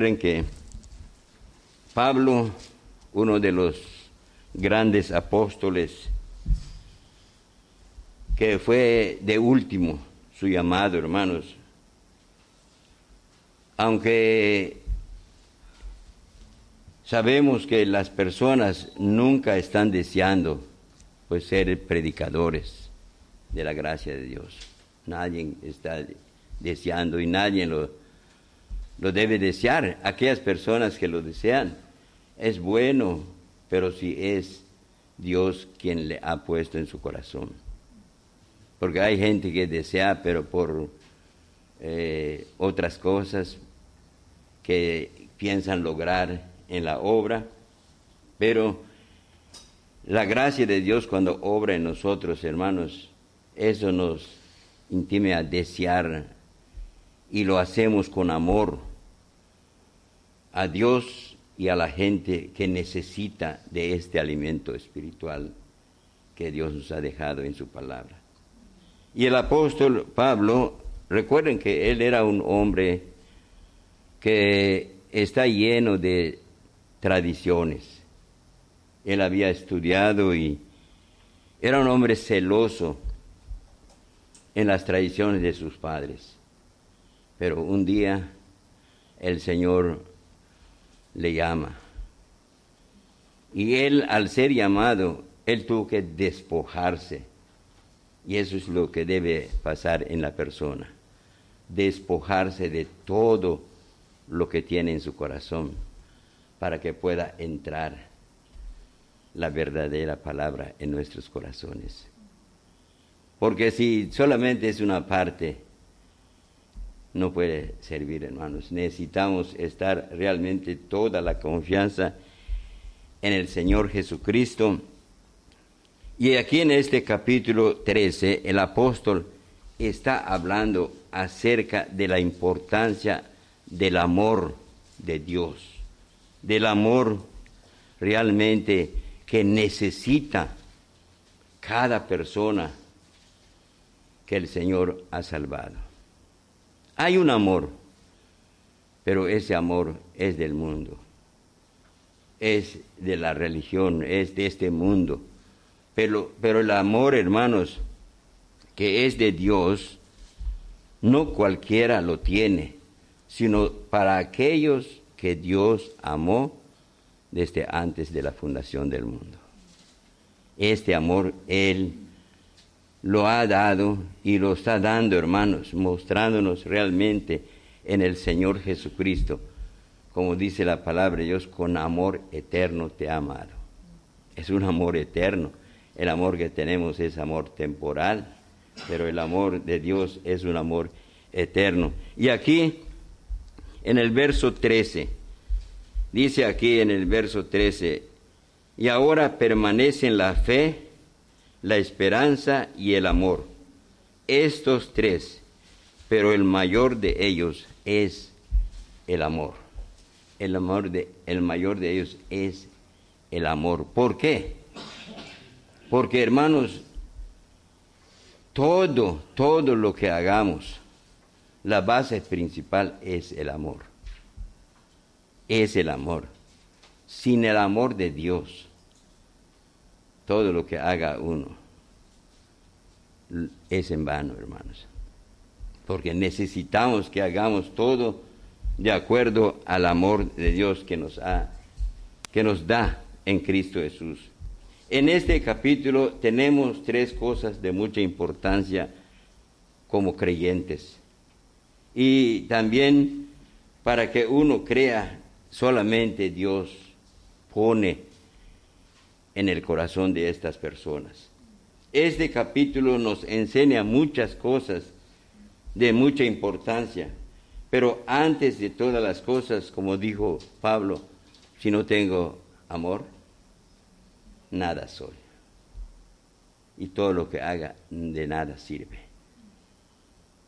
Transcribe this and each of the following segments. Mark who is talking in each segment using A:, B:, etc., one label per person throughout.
A: que Pablo, uno de los grandes apóstoles, que fue de último su llamado, hermanos, aunque sabemos que las personas nunca están deseando pues ser predicadores de la gracia de Dios. Nadie está deseando y nadie lo lo debe desear. Aquellas personas que lo desean, es bueno, pero si es Dios quien le ha puesto en su corazón. Porque hay gente que desea, pero por eh, otras cosas que piensan lograr en la obra, pero la gracia de Dios cuando obra en nosotros, hermanos, eso nos intime a desear y lo hacemos con amor a Dios y a la gente que necesita de este alimento espiritual que Dios nos ha dejado en su palabra. Y el apóstol Pablo, recuerden que él era un hombre que está lleno de tradiciones. Él había estudiado y era un hombre celoso en las tradiciones de sus padres. Pero un día el Señor le llama. Y él, al ser llamado, él tuvo que despojarse. Y eso es lo que debe pasar en la persona. Despojarse de todo lo que tiene en su corazón para que pueda entrar la verdadera palabra en nuestros corazones. Porque si solamente es una parte, no puede servir, hermanos. Necesitamos estar realmente toda la confianza en el Señor Jesucristo. Y aquí en este capítulo 13, el apóstol está hablando acerca de la importancia del amor de Dios, del amor realmente que necesita cada persona que el Señor ha salvado. Hay un amor, pero ese amor es del mundo, es de la religión, es de este mundo. Pero, pero el amor, hermanos, que es de Dios, no cualquiera lo tiene, sino para aquellos que Dios amó desde antes de la fundación del mundo. Este amor Él lo ha dado y lo está dando, hermanos, mostrándonos realmente en el Señor Jesucristo, como dice la palabra Dios, con amor eterno te ha amado. Es un amor eterno. El amor que tenemos es amor temporal, pero el amor de Dios es un amor eterno. Y aquí, en el verso 13, dice aquí en el verso 13, y ahora permanece en la fe, la esperanza y el amor. Estos tres, pero el mayor de ellos es el amor. El, amor de, el mayor de ellos es el amor. ¿Por qué? Porque hermanos, todo, todo lo que hagamos, la base principal es el amor. Es el amor. Sin el amor de Dios, todo lo que haga uno es en vano, hermanos. Porque necesitamos que hagamos todo de acuerdo al amor de Dios que nos, ha, que nos da en Cristo Jesús. En este capítulo tenemos tres cosas de mucha importancia como creyentes. Y también para que uno crea, solamente Dios pone en el corazón de estas personas. Este capítulo nos enseña muchas cosas de mucha importancia, pero antes de todas las cosas, como dijo Pablo, si no tengo amor, nada soy. Y todo lo que haga de nada sirve.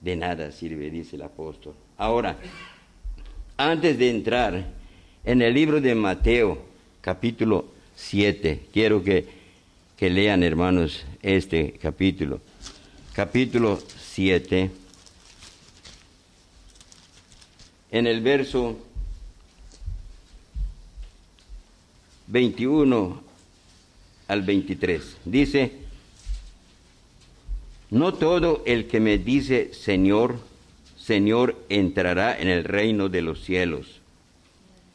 A: De nada sirve, dice el apóstol. Ahora, antes de entrar en el libro de Mateo, capítulo 7. Quiero que, que lean, hermanos, este capítulo. Capítulo 7. En el verso 21 al 23. Dice, no todo el que me dice Señor, Señor entrará en el reino de los cielos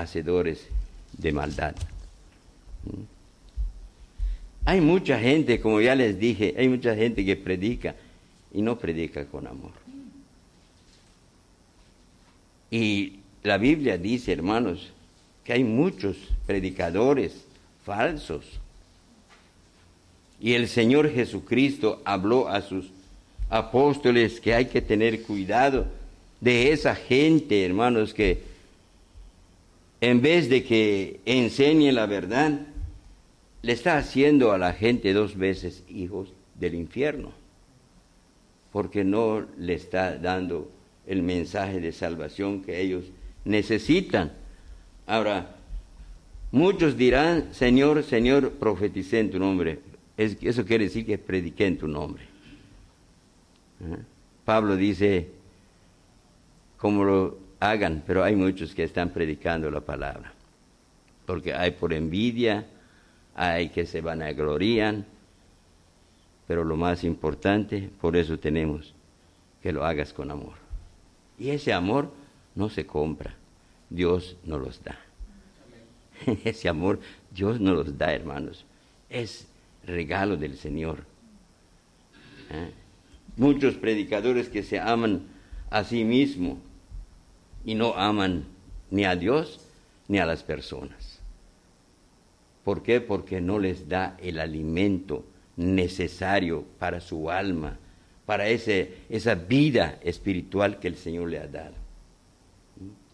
A: hacedores de maldad. ¿Mm? Hay mucha gente, como ya les dije, hay mucha gente que predica y no predica con amor. Y la Biblia dice, hermanos, que hay muchos predicadores falsos. Y el Señor Jesucristo habló a sus apóstoles que hay que tener cuidado de esa gente, hermanos, que en vez de que enseñe la verdad, le está haciendo a la gente dos veces hijos del infierno, porque no le está dando el mensaje de salvación que ellos necesitan. Ahora, muchos dirán, Señor, Señor, profeticé en tu nombre. eso quiere decir que prediqué en tu nombre. ¿Eh? Pablo dice, como lo hagan, pero hay muchos que están predicando la palabra, porque hay por envidia, hay que se van a gloriar, pero lo más importante, por eso tenemos que lo hagas con amor. Y ese amor no se compra, Dios nos los da. Ese amor Dios nos los da, hermanos. Es regalo del Señor. ¿Eh? muchos predicadores que se aman a sí mismos y no aman ni a Dios ni a las personas. ¿Por qué? Porque no les da el alimento necesario para su alma, para ese, esa vida espiritual que el Señor le ha dado.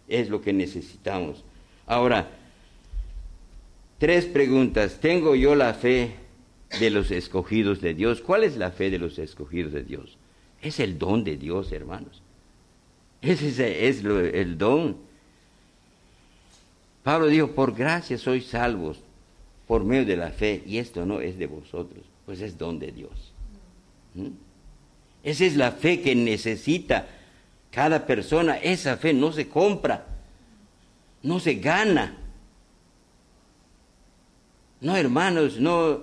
A: Es lo que necesitamos. Ahora, tres preguntas. ¿Tengo yo la fe de los escogidos de Dios. ¿Cuál es la fe de los escogidos de Dios? Es el don de Dios, hermanos. Ese es el don. Pablo dijo, por gracia sois salvos por medio de la fe, y esto no es de vosotros, pues es don de Dios. ¿Mm? Esa es la fe que necesita cada persona. Esa fe no se compra, no se gana. No, hermanos, no,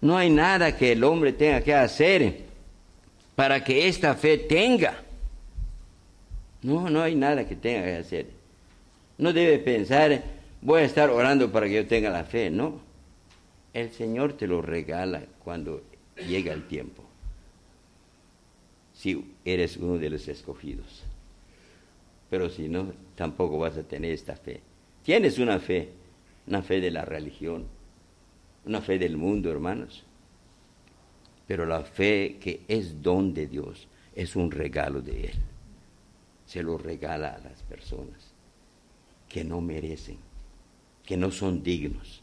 A: no hay nada que el hombre tenga que hacer para que esta fe tenga. No, no hay nada que tenga que hacer. No debe pensar, voy a estar orando para que yo tenga la fe. No. El Señor te lo regala cuando llega el tiempo. Si eres uno de los escogidos. Pero si no, tampoco vas a tener esta fe. Tienes una fe, una fe de la religión, una fe del mundo, hermanos. Pero la fe que es don de Dios es un regalo de Él. Se lo regala a las personas que no merecen, que no son dignos,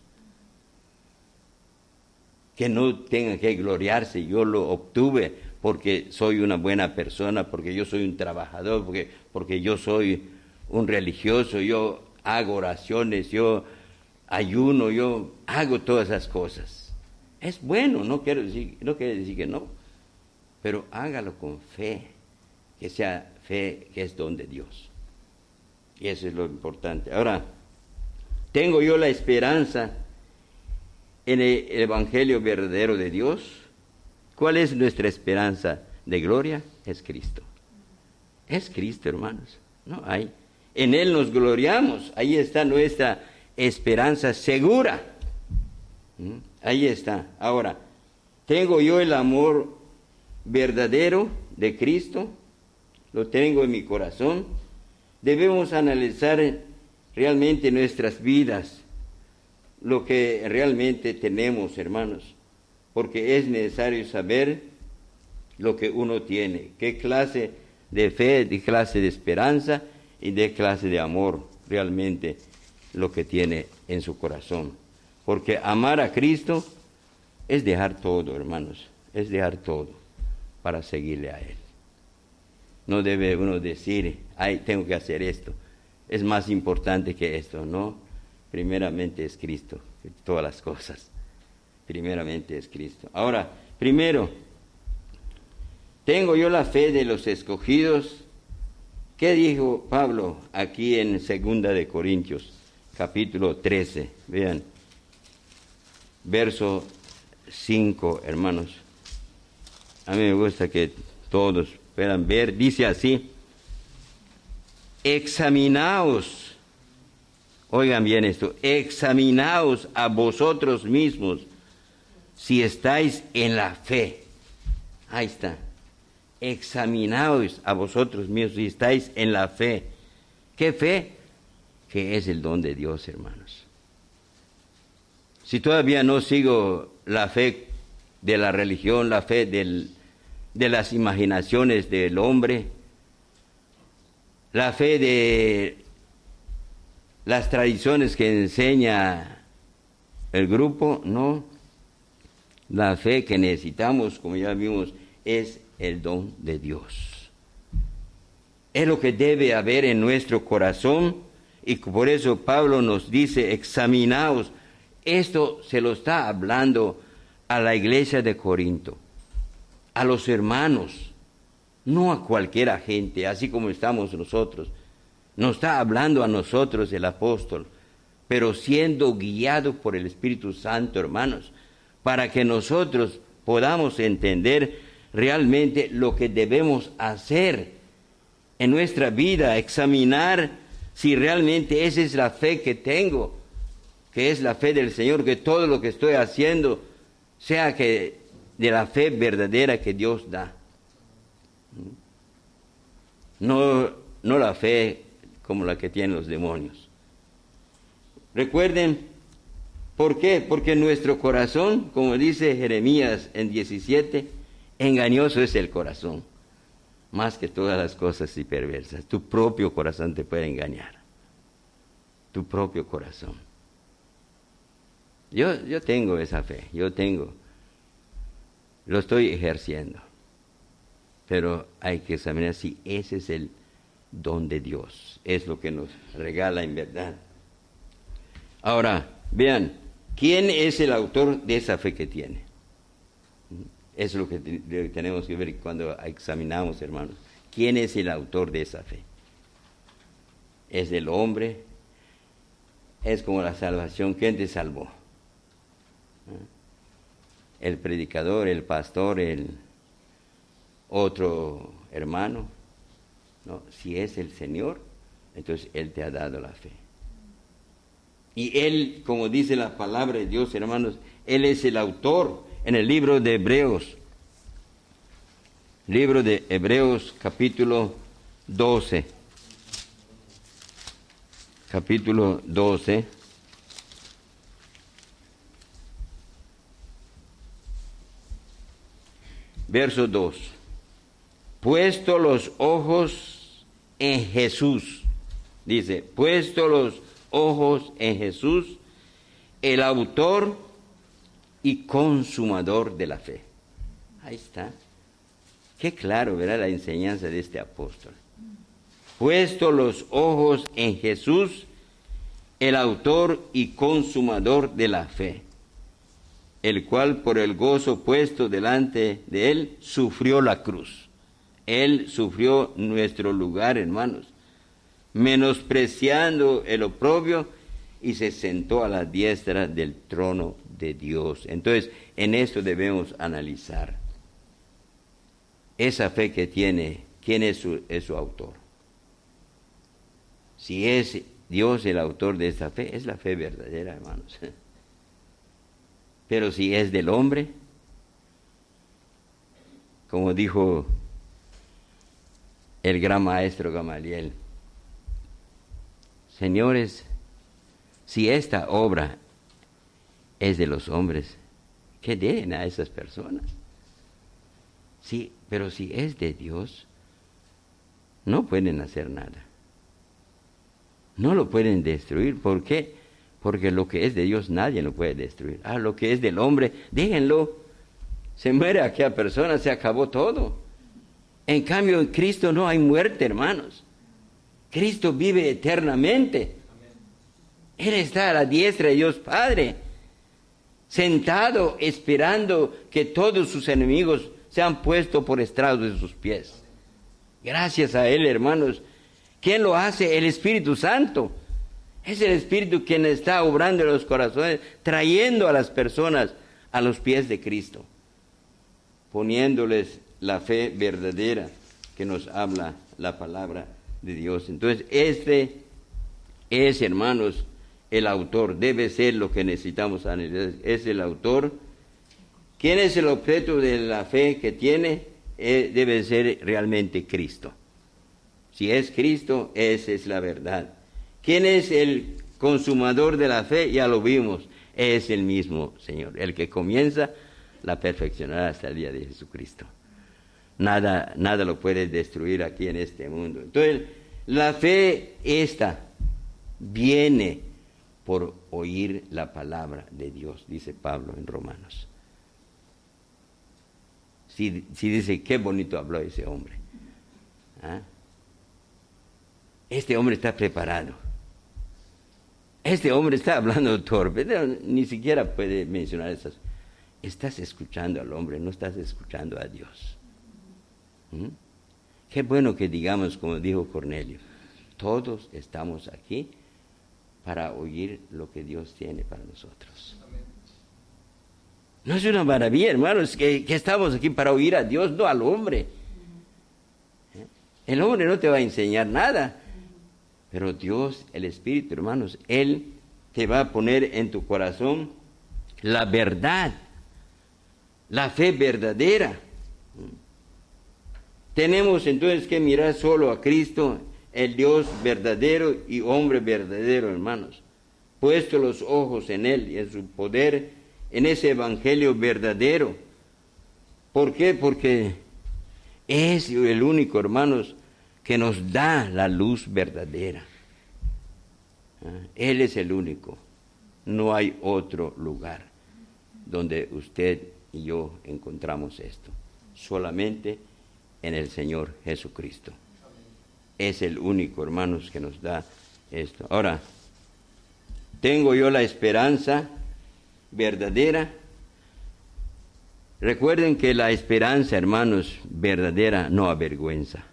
A: que no tengan que gloriarse. Yo lo obtuve porque soy una buena persona, porque yo soy un trabajador, porque, porque yo soy un religioso, yo hago oraciones, yo ayuno, yo hago todas esas cosas. Es bueno, no quiero no quiere decir que no, pero hágalo con fe, que sea que es don de Dios. Y eso es lo importante. Ahora, tengo yo la esperanza en el Evangelio verdadero de Dios. ¿Cuál es nuestra esperanza de gloria? Es Cristo. Es Cristo, hermanos. No hay. En Él nos gloriamos. Ahí está nuestra esperanza segura. ¿Mm? Ahí está. Ahora, tengo yo el amor verdadero de Cristo, lo tengo en mi corazón. Debemos analizar realmente nuestras vidas, lo que realmente tenemos, hermanos, porque es necesario saber lo que uno tiene, qué clase de fe, de clase de esperanza y de clase de amor realmente lo que tiene en su corazón. Porque amar a Cristo es dejar todo, hermanos, es dejar todo para seguirle a Él. No debe uno decir, ay, tengo que hacer esto. Es más importante que esto, ¿no? Primeramente es Cristo, todas las cosas. Primeramente es Cristo. Ahora, primero, tengo yo la fe de los escogidos. ¿Qué dijo Pablo aquí en Segunda de Corintios, capítulo 13? Vean, verso 5, hermanos. A mí me gusta que todos puedan ver. Dice así, examinaos, oigan bien esto, examinaos a vosotros mismos si estáis en la fe. Ahí está. Examinaos a vosotros mismos si estáis en la fe. ¿Qué fe? Que es el don de Dios, hermanos. Si todavía no sigo la fe de la religión, la fe del, de las imaginaciones del hombre, la fe de las tradiciones que enseña el grupo, no. La fe que necesitamos, como ya vimos, es el don de Dios. Es lo que debe haber en nuestro corazón y por eso Pablo nos dice, examinaos. Esto se lo está hablando a la iglesia de Corinto, a los hermanos, no a cualquiera gente, así como estamos nosotros. Nos está hablando a nosotros el apóstol, pero siendo guiado por el Espíritu Santo, hermanos, para que nosotros podamos entender realmente lo que debemos hacer en nuestra vida, examinar si realmente esa es la fe que tengo, que es la fe del Señor, que todo lo que estoy haciendo sea que de la fe verdadera que Dios da. No, no la fe como la que tienen los demonios. Recuerden, ¿por qué? Porque nuestro corazón, como dice Jeremías en 17, engañoso es el corazón, más que todas las cosas y perversas. Tu propio corazón te puede engañar. Tu propio corazón. Yo, yo tengo esa fe, yo tengo. Lo estoy ejerciendo. Pero hay que examinar si ese es el don de Dios. Es lo que nos regala en verdad. Ahora, vean, ¿quién es el autor de esa fe que tiene? Es lo que tenemos que ver cuando examinamos, hermanos. ¿Quién es el autor de esa fe? ¿Es el hombre? Es como la salvación. ¿Quién te salvó? El predicador, el pastor, el otro hermano. No, si es el Señor, entonces Él te ha dado la fe. Y Él, como dice la palabra de Dios, hermanos, Él es el autor en el libro de Hebreos. Libro de Hebreos capítulo 12. Capítulo 12. Verso 2. Puesto los ojos en Jesús. Dice, puesto los ojos en Jesús, el autor y consumador de la fe. Ahí está. Qué claro, verá la enseñanza de este apóstol. Puesto los ojos en Jesús, el autor y consumador de la fe el cual por el gozo puesto delante de él sufrió la cruz. Él sufrió nuestro lugar, hermanos, menospreciando el oprobio y se sentó a la diestra del trono de Dios. Entonces, en esto debemos analizar esa fe que tiene, quién es su, es su autor. Si es Dios el autor de esa fe, es la fe verdadera, hermanos. Pero si es del hombre, como dijo el gran maestro Gamaliel, señores, si esta obra es de los hombres, ¿qué den a esas personas? Sí, pero si es de Dios, no pueden hacer nada. No lo pueden destruir. ¿Por qué? Porque lo que es de Dios nadie lo puede destruir. Ah, lo que es del hombre, déjenlo. Se muere aquella persona, se acabó todo. En cambio, en Cristo no hay muerte, hermanos. Cristo vive eternamente. Él está a la diestra de Dios Padre, sentado esperando que todos sus enemigos sean puestos por estrado de sus pies. Gracias a Él, hermanos. ¿Quién lo hace? El Espíritu Santo. Es el Espíritu quien está obrando en los corazones, trayendo a las personas a los pies de Cristo, poniéndoles la fe verdadera que nos habla la palabra de Dios. Entonces, este es, hermanos, el autor, debe ser lo que necesitamos. Es el autor. ¿Quién es el objeto de la fe que tiene? Eh, debe ser realmente Cristo. Si es Cristo, esa es la verdad. ¿Quién es el consumador de la fe? Ya lo vimos, es el mismo Señor. El que comienza, la perfeccionará hasta el día de Jesucristo. Nada, nada lo puede destruir aquí en este mundo. Entonces, la fe esta viene por oír la palabra de Dios, dice Pablo en Romanos. Si, dice, qué bonito habló ese hombre. ¿Ah? Este hombre está preparado. Este hombre está hablando torpe, ni siquiera puede mencionar esas. Estás escuchando al hombre, no estás escuchando a Dios. ¿Mm? Qué bueno que digamos, como dijo Cornelio, todos estamos aquí para oír lo que Dios tiene para nosotros. No es una maravilla, hermanos, que, que estamos aquí para oír a Dios, no al hombre. ¿Eh? El hombre no te va a enseñar nada, pero Dios, el Espíritu, hermanos, Él te va a poner en tu corazón la verdad, la fe verdadera. Tenemos entonces que mirar solo a Cristo, el Dios verdadero y hombre verdadero, hermanos. Puesto los ojos en Él y en su poder, en ese Evangelio verdadero. ¿Por qué? Porque es el único, hermanos, que nos da la luz verdadera. Ah, Él es el único. No hay otro lugar donde usted y yo encontramos esto. Solamente en el Señor Jesucristo. Es el único, hermanos, que nos da esto. Ahora, tengo yo la esperanza verdadera. Recuerden que la esperanza, hermanos, verdadera no avergüenza.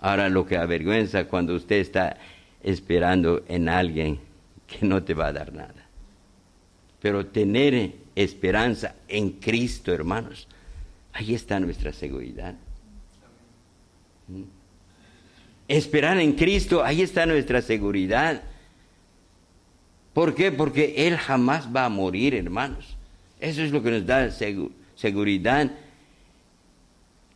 A: Ahora lo que avergüenza cuando usted está esperando en alguien que no te va a dar nada. Pero tener esperanza en Cristo, hermanos, Ahí está nuestra seguridad. ¿Mm? Esperar en Cristo, ahí está nuestra seguridad. ¿Por qué? Porque Él jamás va a morir, hermanos. Eso es lo que nos da seguridad.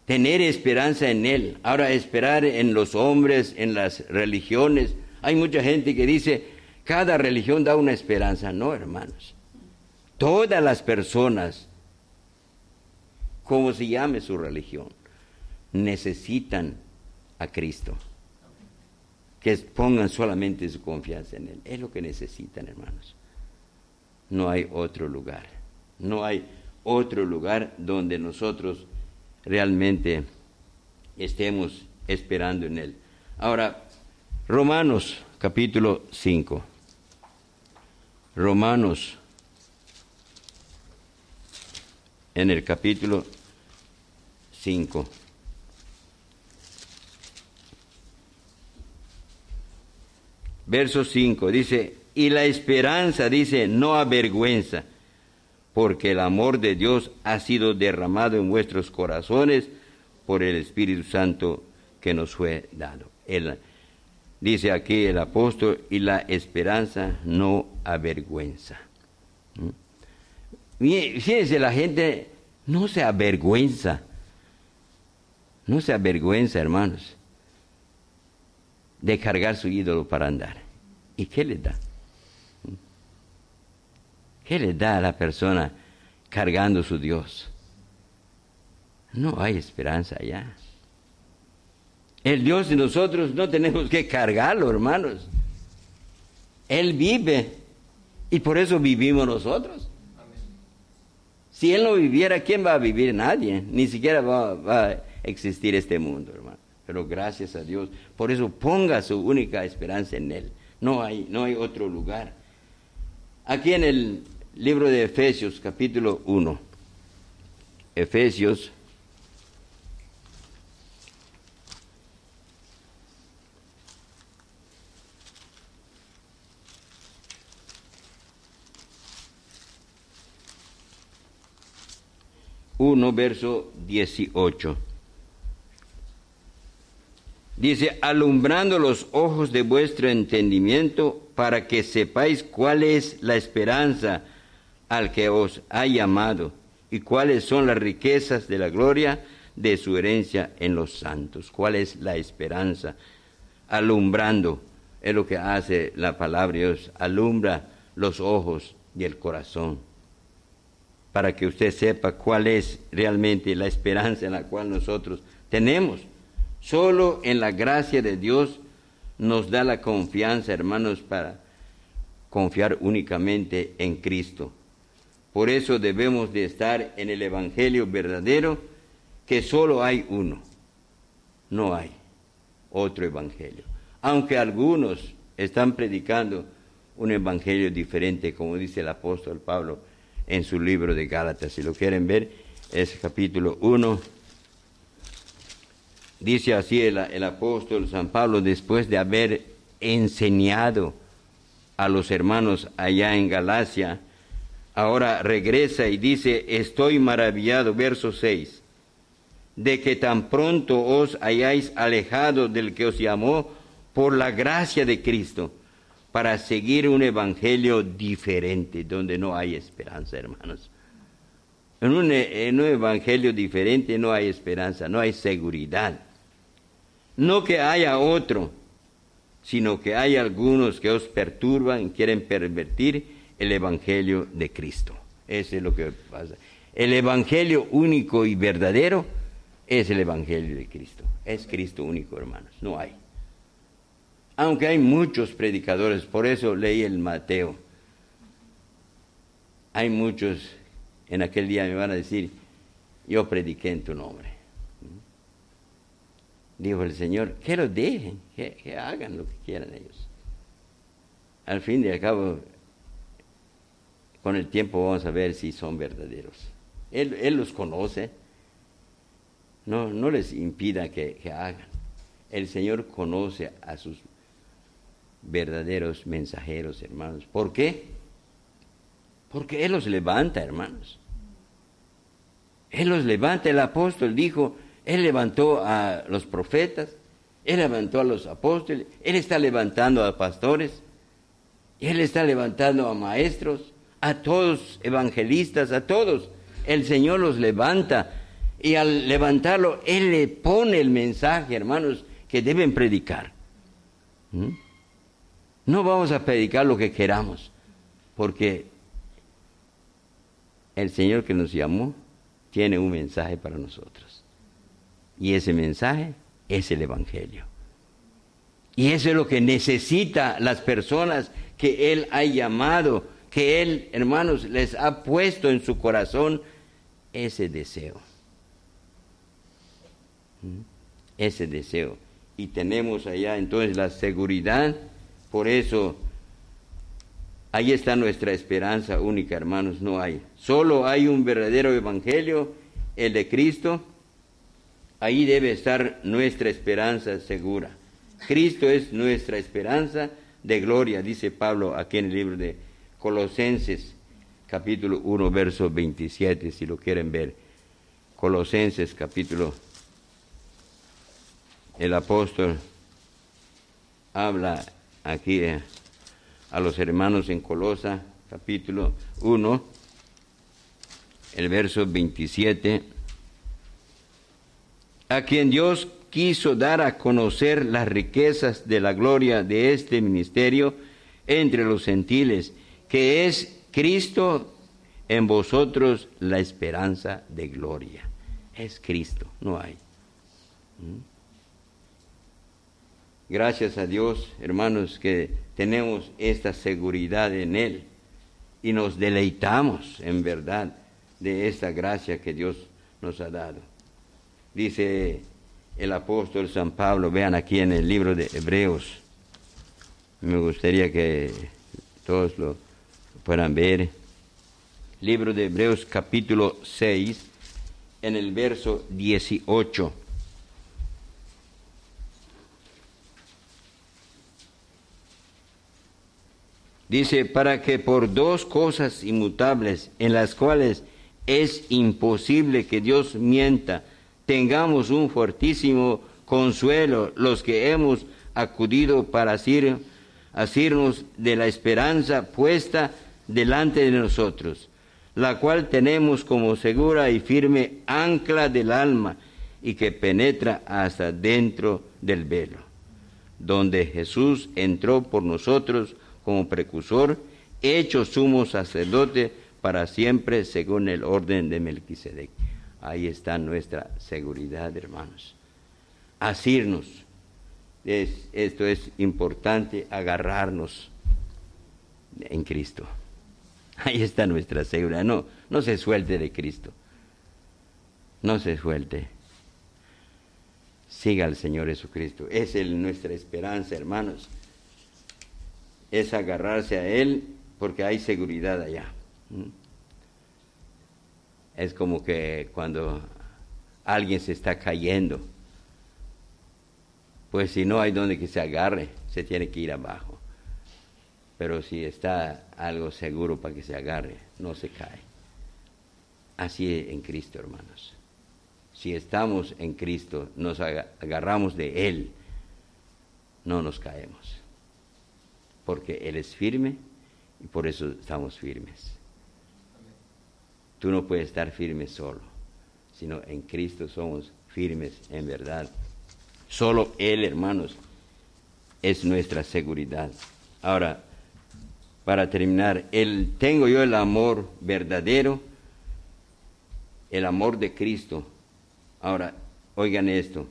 A: Tener esperanza en Él. Ahora, esperar en los hombres, en las religiones. Hay mucha gente que dice, cada religión da una esperanza. No, hermanos. Todas las personas como se llame su religión, necesitan a Cristo. Que pongan solamente su confianza en Él. Es lo que necesitan, hermanos. No hay otro lugar. No hay otro lugar donde nosotros realmente estemos esperando en Él. Ahora, Romanos capítulo 5. Romanos en el capítulo 5. Verso 5 dice, y la esperanza dice, no avergüenza, porque el amor de Dios ha sido derramado en vuestros corazones por el Espíritu Santo que nos fue dado. dice aquí el apóstol, y la esperanza no avergüenza. ¿Mm? Fíjense, la gente no se avergüenza no se avergüenza, hermanos, de cargar su ídolo para andar. ¿Y qué le da? ¿Qué le da a la persona cargando su Dios? No hay esperanza allá. El Dios de nosotros no tenemos que cargarlo, hermanos. Él vive y por eso vivimos nosotros. Si Él no viviera, ¿quién va a vivir? Nadie. Ni siquiera va, a existir este mundo, hermano. Pero gracias a Dios. Por eso ponga su única esperanza en Él. No hay, no hay otro lugar. Aquí en el libro de Efesios, capítulo 1. Efesios uno verso 18. Dice, alumbrando los ojos de vuestro entendimiento para que sepáis cuál es la esperanza al que os ha llamado y cuáles son las riquezas de la gloria de su herencia en los santos. ¿Cuál es la esperanza? Alumbrando es lo que hace la palabra de Dios, alumbra los ojos y el corazón para que usted sepa cuál es realmente la esperanza en la cual nosotros tenemos. Solo en la gracia de Dios nos da la confianza, hermanos, para confiar únicamente en Cristo. Por eso debemos de estar en el Evangelio verdadero, que solo hay uno. No hay otro Evangelio. Aunque algunos están predicando un Evangelio diferente, como dice el apóstol Pablo en su libro de Gálatas. Si lo quieren ver, es capítulo 1. Dice así el, el apóstol San Pablo, después de haber enseñado a los hermanos allá en Galacia, ahora regresa y dice, estoy maravillado, verso 6, de que tan pronto os hayáis alejado del que os llamó por la gracia de Cristo, para seguir un evangelio diferente, donde no hay esperanza, hermanos. En un, en un evangelio diferente no hay esperanza, no hay seguridad. No que haya otro, sino que hay algunos que os perturban, quieren pervertir el Evangelio de Cristo. Eso es lo que pasa. El Evangelio único y verdadero es el Evangelio de Cristo. Es Cristo único, hermanos. No hay. Aunque hay muchos predicadores, por eso leí el Mateo. Hay muchos, en aquel día me van a decir, yo prediqué en tu nombre. Dijo el Señor, que lo dejen, que, hagan lo que quieran ellos. Al fin y al cabo, con el tiempo vamos a ver si son verdaderos. Él, los conoce. No, no les impida que, que, hagan. El Señor conoce a sus verdaderos mensajeros, hermanos. ¿Por qué? Porque Él los levanta, hermanos. Él los levanta. El apóstol dijo, Él levantó a los profetas, Él levantó a los apóstoles, Él está levantando a pastores, Él está levantando a maestros, a todos evangelistas, a todos. El Señor los levanta y al levantarlo, Él le pone el mensaje, hermanos, que deben predicar. ¿Mm? No vamos a predicar lo que queramos, porque el Señor que nos llamó tiene un mensaje para nosotros. Y ese mensaje es el Evangelio. Y eso es lo que necesita las personas que Él ha llamado, que Él, hermanos, les ha puesto en su corazón ese deseo. ¿Mm? Ese deseo. Y tenemos allá entonces la seguridad por eso, ahí está nuestra esperanza única, hermanos, no hay. Solo hay un verdadero evangelio, el de Cristo. Ahí debe estar nuestra esperanza segura. Cristo es nuestra esperanza de gloria, dice Pablo aquí en el libro de Colosenses, capítulo 1, verso 27, si lo quieren ver. Colosenses, capítulo. El apóstol habla aquí eh, a los hermanos en Colosa, capítulo 1, el verso 27, a quien Dios quiso dar a conocer las riquezas de la gloria de este ministerio entre los gentiles, que es Cristo en vosotros la esperanza de gloria. Es Cristo, no hay. ¿Mm? Gracias a Dios, hermanos, que tenemos esta seguridad en Él y nos deleitamos en verdad de esta gracia que Dios nos ha dado. Dice el apóstol San Pablo, vean aquí en el libro de Hebreos, me gustaría que todos lo puedan ver. Libro de Hebreos capítulo 6, en el verso 18. Dice, para que por dos cosas inmutables en las cuales es imposible que Dios mienta, tengamos un fortísimo consuelo los que hemos acudido para asirnos de la esperanza puesta delante de nosotros, la cual tenemos como segura y firme ancla del alma y que penetra hasta dentro del velo, donde Jesús entró por nosotros como precursor, hecho sumo sacerdote para siempre según el orden de Melquisedec. Ahí está nuestra seguridad, hermanos. Asirnos. esto es importante, agarrarnos en Cristo. Ahí está nuestra seguridad. No, no se suelte de Cristo. No se suelte. Siga al Señor Jesucristo. Es nuestra esperanza, hermanos. Es agarrarse a Él porque hay seguridad allá. Es como que cuando alguien se está cayendo, pues si no hay donde que se agarre, se tiene que ir abajo. Pero si está algo seguro para que se agarre, no se cae. Así en Cristo, hermanos. Si estamos en Cristo, nos agarramos de Él, no nos caemos. Porque Él es firme y por eso estamos firmes. Tú no puedes estar firme solo, sino en Cristo somos firmes en verdad. Solo Él, hermanos, es nuestra seguridad. Ahora, para terminar, el, tengo yo el amor verdadero, el amor de Cristo. Ahora, oigan esto,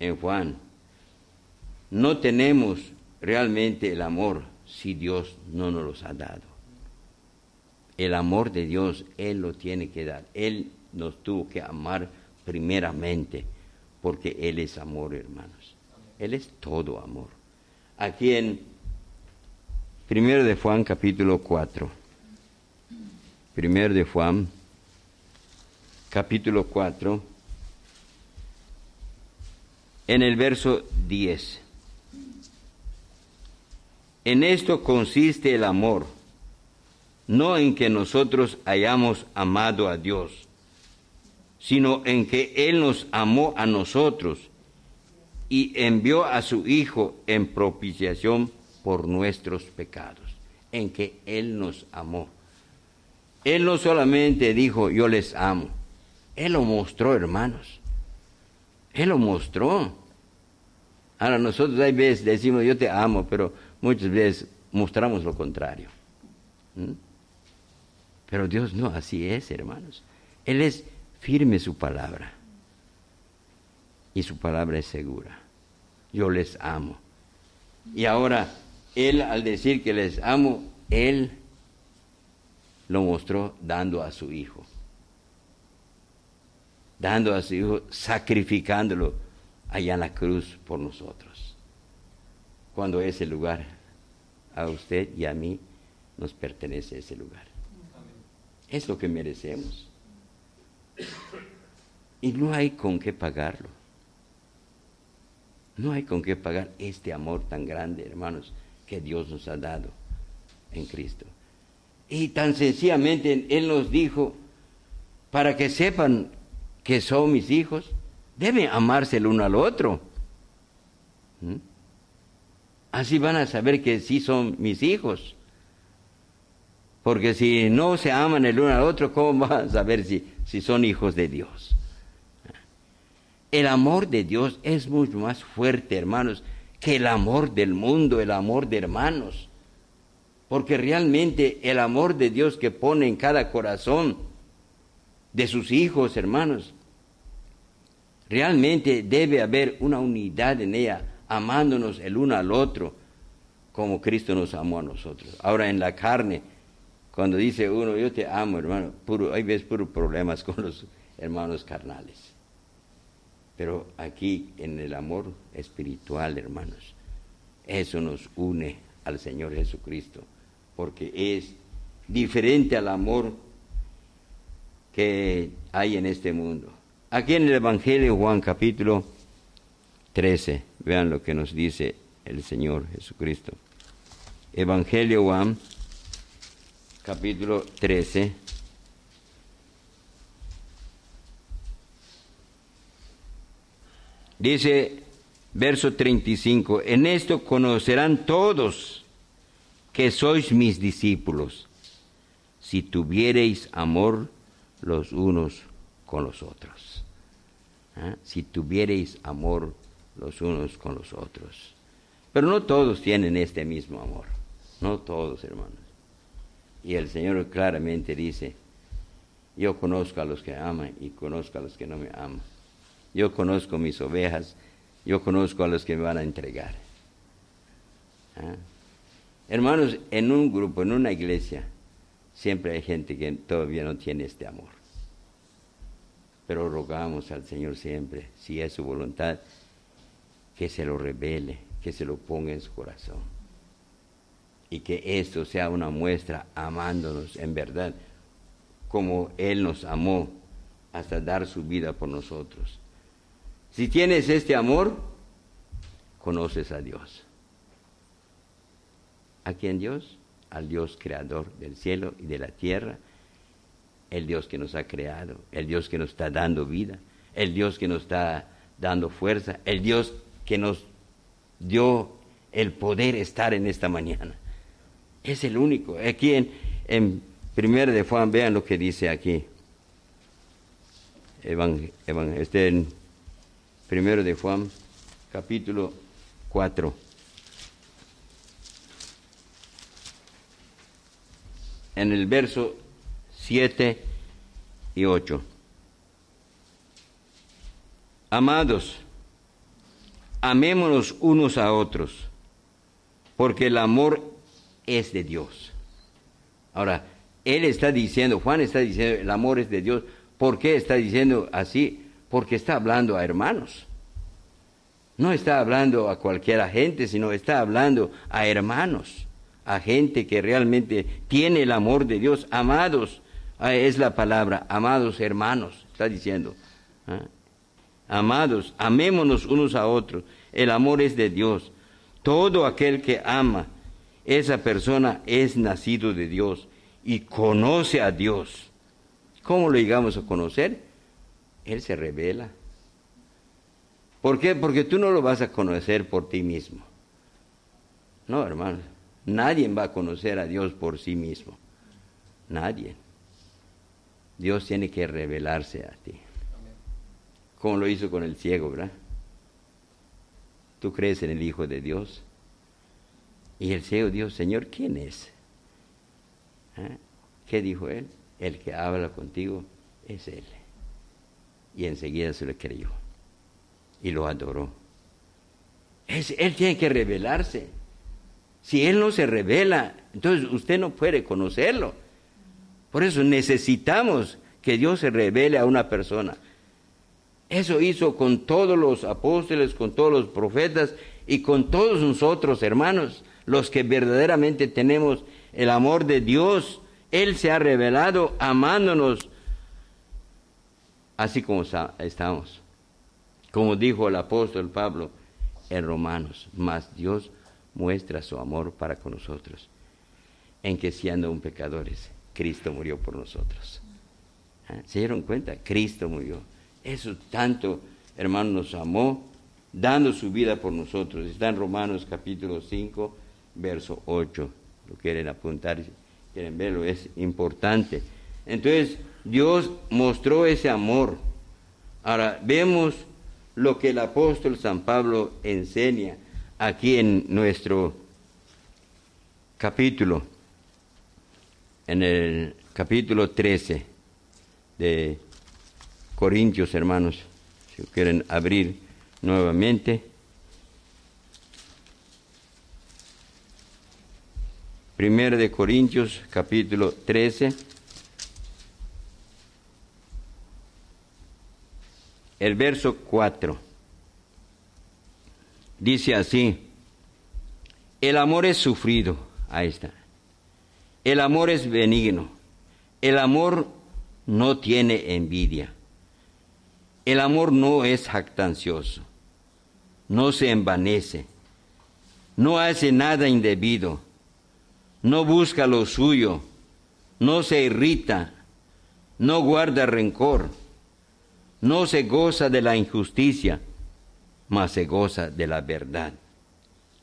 A: en Juan, no tenemos realmente el amor si Dios no nos los ha dado el amor de Dios, Él lo tiene que dar. Él nos tuvo que amar primeramente, porque Él es amor, hermanos. Él es todo amor. Aquí en primero de Juan capítulo 4. Primero de Juan capítulo 4 en el verso 10. En esto consiste el amor no en que nosotros hayamos amado a Dios, sino en que Él nos amó a nosotros y envió a su Hijo en propiciación por nuestros pecados, en que Él nos amó. Él no solamente dijo, yo les amo, Él lo mostró, hermanos. Él lo mostró. Ahora nosotros hay veces decimos, yo te amo, pero muchas veces mostramos lo contrario. ¿Mm? Pero Dios no, así es, hermanos. Él es firme su palabra. Y su palabra es segura. Yo les amo. Y ahora, Él al decir que les amo, Él lo mostró dando a su Hijo. Dando a su Hijo, sacrificándolo allá en la cruz por nosotros. Cuando ese lugar a usted y a mí nos pertenece ese lugar. Es lo que merecemos. Y no hay con qué pagarlo. No hay con qué pagar este amor tan grande, hermanos, que Dios nos ha dado en Cristo. Y tan sencillamente Él nos dijo, para que sepan que son mis hijos, deben amarse el uno al otro. ¿Mm? Así van a saber que sí son mis hijos. Porque si no se aman el uno al otro, ¿cómo van a saber si, si son hijos de Dios? El amor de Dios es mucho más fuerte, hermanos, que el amor del mundo, el amor de hermanos. Porque realmente el amor de Dios que pone en cada corazón de sus hijos, hermanos, realmente debe haber una unidad en ella amándonos el uno al otro como Cristo nos amó a nosotros. Ahora en la carne, cuando dice uno, yo te amo, hermano, puro, hay veces puros problemas con los hermanos carnales. Pero aquí en el amor espiritual, hermanos, eso nos une al Señor Jesucristo, porque es diferente al amor que hay en este mundo. Aquí en el Evangelio Juan capítulo 13, vean lo que nos dice el Señor Jesucristo. Evangelio Juan capítulo 13. Dice verso 35, en esto conocerán todos que sois mis discípulos, si tuviereis amor los unos con los otros. ¿Ah? Si tuviereis amor los unos con los otros. Pero no todos tienen este mismo amor, no todos hermanos. Y el Señor claramente dice, yo conozco a los que aman y conozco a los que no me aman. Yo conozco mis ovejas, yo conozco a los que me van a entregar. ¿Ah? Hermanos, en un grupo, en una iglesia, siempre hay gente que todavía no tiene este amor. Pero rogamos al Señor siempre, si es su voluntad, que se lo revele, que se lo ponga en su corazón. Y que esto sea una muestra amándonos en verdad, como Él nos amó hasta dar su vida por nosotros. Si tienes este amor, conoces a Dios. ¿A quién Dios? Al Dios creador del cielo y de la tierra, el Dios que nos ha creado, el Dios que nos está dando vida, el Dios que nos está dando fuerza, el Dios que nos dio el poder estar en esta mañana. Es el único. Aquí en, en primero de Juan, vean lo que dice aquí. este en primero de Juan, capítulo 4. En el verso 7 y 8. Amados, amémonos unos a otros, porque el amor es de Dios. Ahora, él está diciendo, Juan está diciendo, el amor es de Dios. ¿Por qué está diciendo así? Porque está hablando a hermanos. No está hablando a cualquier gente, sino está hablando a hermanos, a gente que realmente tiene el amor de Dios. Amados, ah, es la palabra, amados hermanos, está diciendo. ¿ah? Amados, amémonos unos a otros. El amor es de Dios. Todo aquel que ama, esa persona es nacido de Dios y conoce a Dios. ¿Cómo lo llegamos a conocer? Él se revela. ¿Por qué? Porque tú no lo vas a conocer por ti mismo. No, hermano. Nadie va a conocer a Dios por sí mismo. Nadie. Dios tiene que revelarse a ti como lo hizo con el ciego, ¿verdad? Tú crees en el Hijo de Dios. Y el ciego dijo, Señor, ¿quién es? ¿Eh? ¿Qué dijo él? El que habla contigo es Él. Y enseguida se le creyó. Y lo adoró. él tiene que revelarse. Si Él no se revela, entonces usted no puede conocerlo. Por eso necesitamos que Dios se revele a una persona. Eso hizo con todos los apóstoles, con todos los profetas y con todos nosotros, hermanos, los que verdaderamente tenemos el amor de Dios. Él se ha revelado amándonos así como estamos. Como dijo el apóstol Pablo en Romanos, más Dios muestra su amor para con nosotros, en que siendo un pecadores, Cristo murió por nosotros. ¿Ah? ¿Se dieron cuenta? Cristo murió. Eso tanto, hermano, nos amó, dando su vida por nosotros. Está en Romanos capítulo 5, verso 8. Lo quieren apuntar, quieren verlo, es importante. Entonces Dios mostró ese amor. Ahora vemos lo que el apóstol San Pablo enseña aquí en nuestro capítulo, en el capítulo 13 de Corintios, hermanos, si quieren abrir nuevamente. Primero de Corintios, capítulo 13. El verso 4. Dice así, el amor es sufrido, ahí está. El amor es benigno. El amor no tiene envidia. El amor no es jactancioso. No se envanece. No hace nada indebido. No busca lo suyo. No se irrita. No guarda rencor. No se goza de la injusticia, mas se goza de la verdad.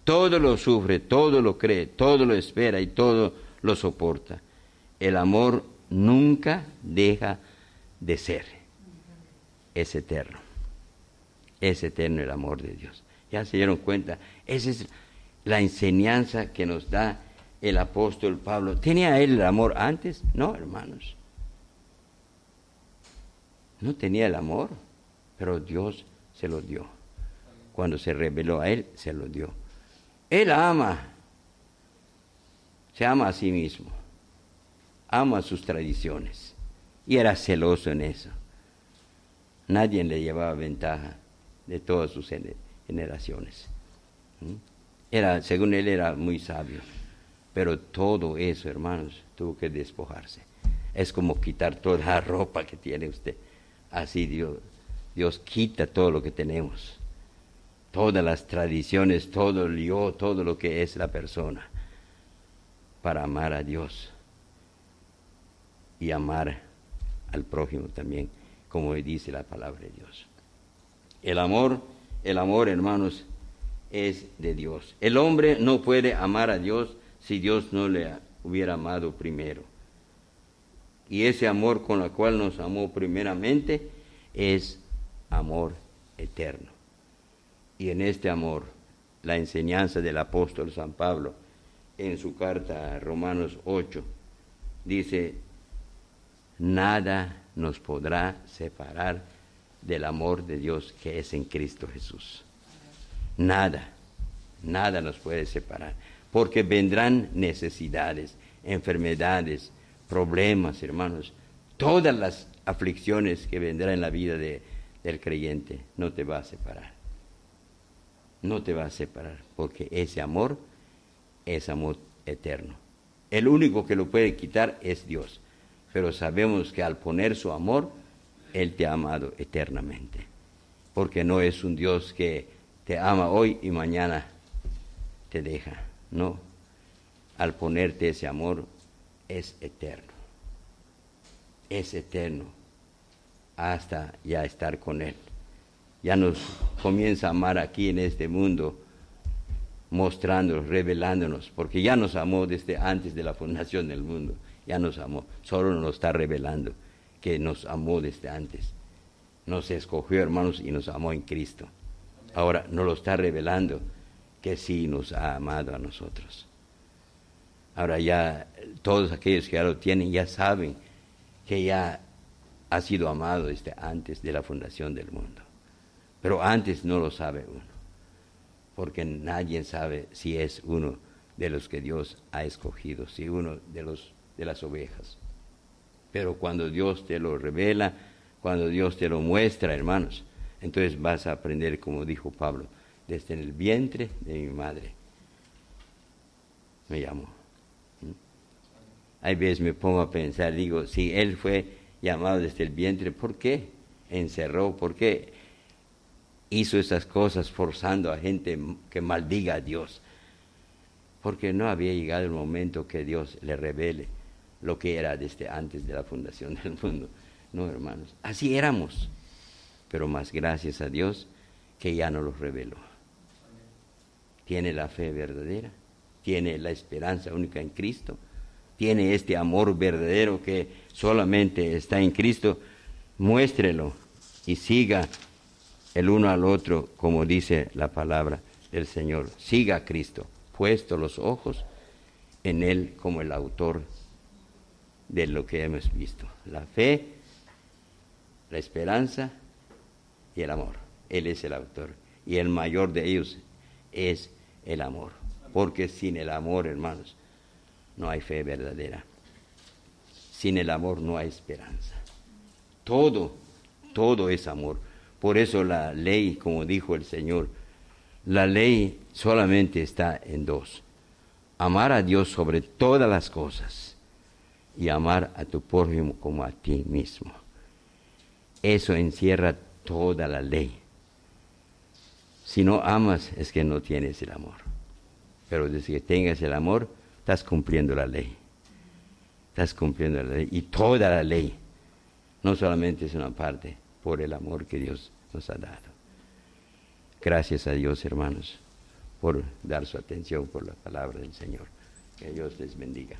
A: Todo lo sufre, todo lo cree, todo lo espera y todo lo soporta. El amor nunca deja de ser. Es eterno. Es eterno el amor de Dios. Ya se dieron cuenta. Esa es la enseñanza que nos da el apóstol Pablo. ¿Tenía él el amor antes? No, hermanos. No tenía el amor, pero Dios se lo dio. Cuando se reveló a él, se lo dio. Él ama, se ama a sí mismo, ama sus tradiciones y era celoso en eso. Nadie le llevaba ventaja de todas sus generaciones. ¿Mm? Era, según él era muy sabio, pero todo eso, hermanos, tuvo que despojarse. Es como quitar toda la ropa que tiene usted. Así Dios, Dios quita todo lo que tenemos todas las tradiciones, todo el yo, todo lo que es la persona, para amar a Dios y amar al prójimo también, como dice la palabra de Dios. El amor, el amor, hermanos, es de Dios. El hombre no puede amar a Dios si Dios no le hubiera amado primero. Y ese amor con el cual nos amó primeramente es amor eterno y en este amor, la enseñanza del apóstol San Pablo en su carta a Romanos 8 dice, nada nos podrá separar del amor de Dios que es en Cristo Jesús. Nada, nada nos puede separar, porque vendrán necesidades, enfermedades, problemas, hermanos, todas las aflicciones que vendrán en la vida de, del creyente, no te va a separar no te va a separar, porque ese amor es amor eterno. El único que lo puede quitar es Dios, pero sabemos que al poner su amor, Él te ha amado eternamente, porque no es un Dios que te ama hoy y mañana te deja, no. Al ponerte ese amor es eterno, es eterno hasta ya estar con Él ya nos comienza a amar aquí en este mundo, mostrándonos, revelándonos, porque ya nos amó desde antes de la fundación del mundo, ya nos amó, solo nos está revelando que nos amó desde antes. Nos escogió, hermanos, y nos amó en Cristo. Ahora nos lo está revelando que sí nos ha amado a nosotros. Ahora ya todos aquellos que ya lo tienen ya saben que ya ha sido amado desde antes de la fundación del mundo. Pero antes no lo sabe uno, porque nadie sabe si es uno de los que Dios ha escogido, si uno de los de las ovejas. Pero cuando Dios te lo revela, cuando Dios te lo muestra, hermanos, entonces vas a aprender, como dijo Pablo, desde el vientre de mi madre me llamó. Hay veces me pongo a pensar, digo, si él fue llamado desde el vientre, ¿por qué encerró? ¿Por qué hizo esas cosas forzando a gente que maldiga a Dios, porque no había llegado el momento que Dios le revele lo que era desde antes de la fundación del mundo. No, hermanos, así éramos, pero más gracias a Dios que ya no lo reveló. Tiene la fe verdadera, tiene la esperanza única en Cristo, tiene este amor verdadero que solamente está en Cristo, muéstrelo y siga el uno al otro, como dice la palabra del Señor. Siga a Cristo, puesto los ojos en Él como el autor de lo que hemos visto. La fe, la esperanza y el amor. Él es el autor. Y el mayor de ellos es el amor. Porque sin el amor, hermanos, no hay fe verdadera. Sin el amor no hay esperanza. Todo, todo es amor. Por eso la ley, como dijo el Señor, la ley solamente está en dos. Amar a Dios sobre todas las cosas y amar a tu prójimo como a ti mismo. Eso encierra toda la ley. Si no amas es que no tienes el amor. Pero desde que tengas el amor, estás cumpliendo la ley. Estás cumpliendo la ley. Y toda la ley. No solamente es una parte, por el amor que Dios nos ha dado. Gracias a Dios, hermanos, por dar su atención por la palabra del Señor. Que Dios les bendiga.